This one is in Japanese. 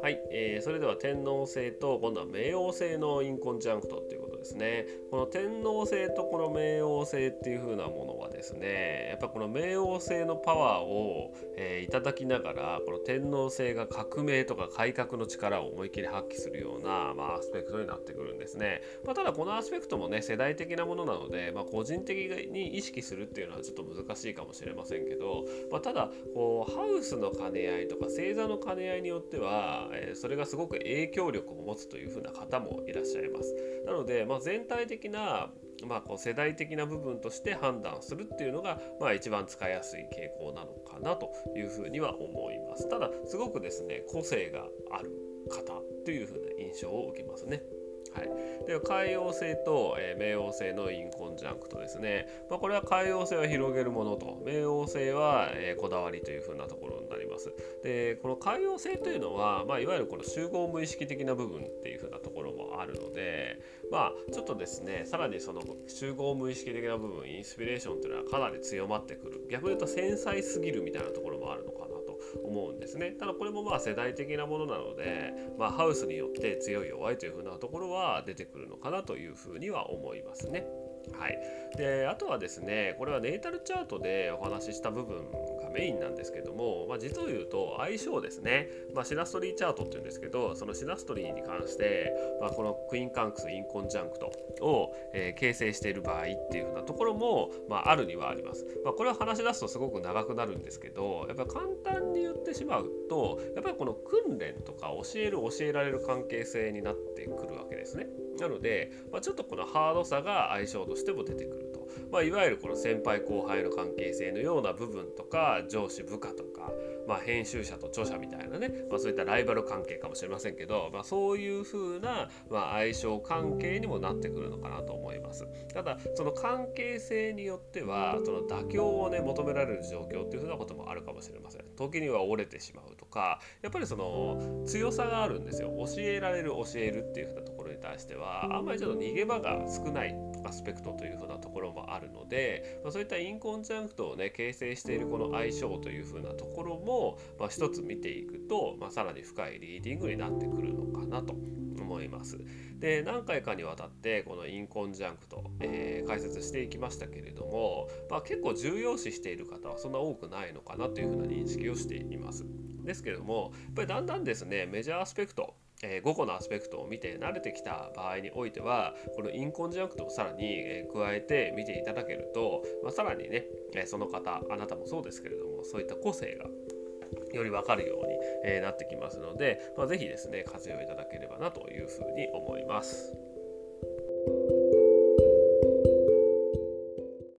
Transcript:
はい、えー、それでは天王星と今度は冥王星のインコンジャンクトということで。ですねこの天王星とこの冥王星っていう風なものはですねやっぱこの冥王星のパワーを、えー、いただきながらこの天王星が革命とか改革の力を思いっきり発揮するような、まあ、アスペクトになってくるんですね、まあ、ただこのアスペクトもね世代的なものなので、まあ、個人的に意識するっていうのはちょっと難しいかもしれませんけど、まあ、ただこうハウスの兼ね合いとか星座の兼ね合いによってはえー、それがすごく影響力を持つというふうな方もいらっしゃいます。なので、まあ、ま全体的なまあ、こう世代的な部分として判断するっていうのが、まあ、一番使いやすい傾向なのかなというふうには思います。ただすごくですね個性がある方というふうな印象を受けますね。はい、では海王星と、えー、冥王星のインコンジャンクトですね、まあ、これは海王星は広げるものと冥王星は、えー、こだわりというふうなところになります。でこの海王星というのは、まあ、いわゆるこの集合無意識的な部分っていうふうなところもあるのでまあちょっとですねさらにその集合無意識的な部分インスピレーションっていうのはかなり強まってくる。逆に言うと繊細すぎるみたいなところもあるのかな。思うんですねただこれもまあ世代的なものなので、まあ、ハウスによって強い弱いというふうなところは出てくるのかなというふうには思いますね。はい、であとはですねこれはネイタルチャートでお話しした部分メインなんですけども、まあ、実を言うと相性ですね、まあ、シナストリーチャートっていうんですけどそのシナストリーに関して、まあ、このクインカンクスインコンジャンクトを、えー、形成している場合っていうふうなところも、まあ、あるにはあります、まあ、これは話し出すとすごく長くなるんですけどやっぱ簡単に言ってしまうとやっぱりこの訓練とか教える教えられる関係性になってくるわけですね。なので、まあ、ちょっとこのハードさが相性としても出てくる。まあ、いわゆるこの先輩後輩の関係性のような部分とか上司部下とか、まあ、編集者と著者みたいなね、まあ、そういったライバル関係かもしれませんけど、まあ、そういう風な、ま、相性関係にもなってくるのかなと思います。ただその関係性によってはその妥協をね求められる状況っていう風なこともあるかもしれません。時には折れてしまうとかやっぱりその強さがあるんですよ。教えられる教えるっていう風なところに対してはあんまりちょっと逃げ場が少ないスペクトという風なところもあるので、まあ、そういったインコンジャンクトをね形成しているこの相性という風なところも、まあ、一つ見ていくと、まあ、さらに深いリーディングになってくるのかなと思います。で何回かにわたってこのインコンジャンクト、えー、解説していきましたけれども、まあ、結構重要視している方はそんな多くないのかなというふうな認識をしています。ですけれどもやっぱりだんだんですねメジャーアスペクトえ5個のアスペクトを見て慣れてきた場合においてはこのインコンジャンクトをさらに、え加えて見ていただけると、まあ、さらにね、えその方あなたもそうですけれどもそういった個性がより分かるように、えなってきますので、まあ、是非ですね活用いただければなというふうに思います。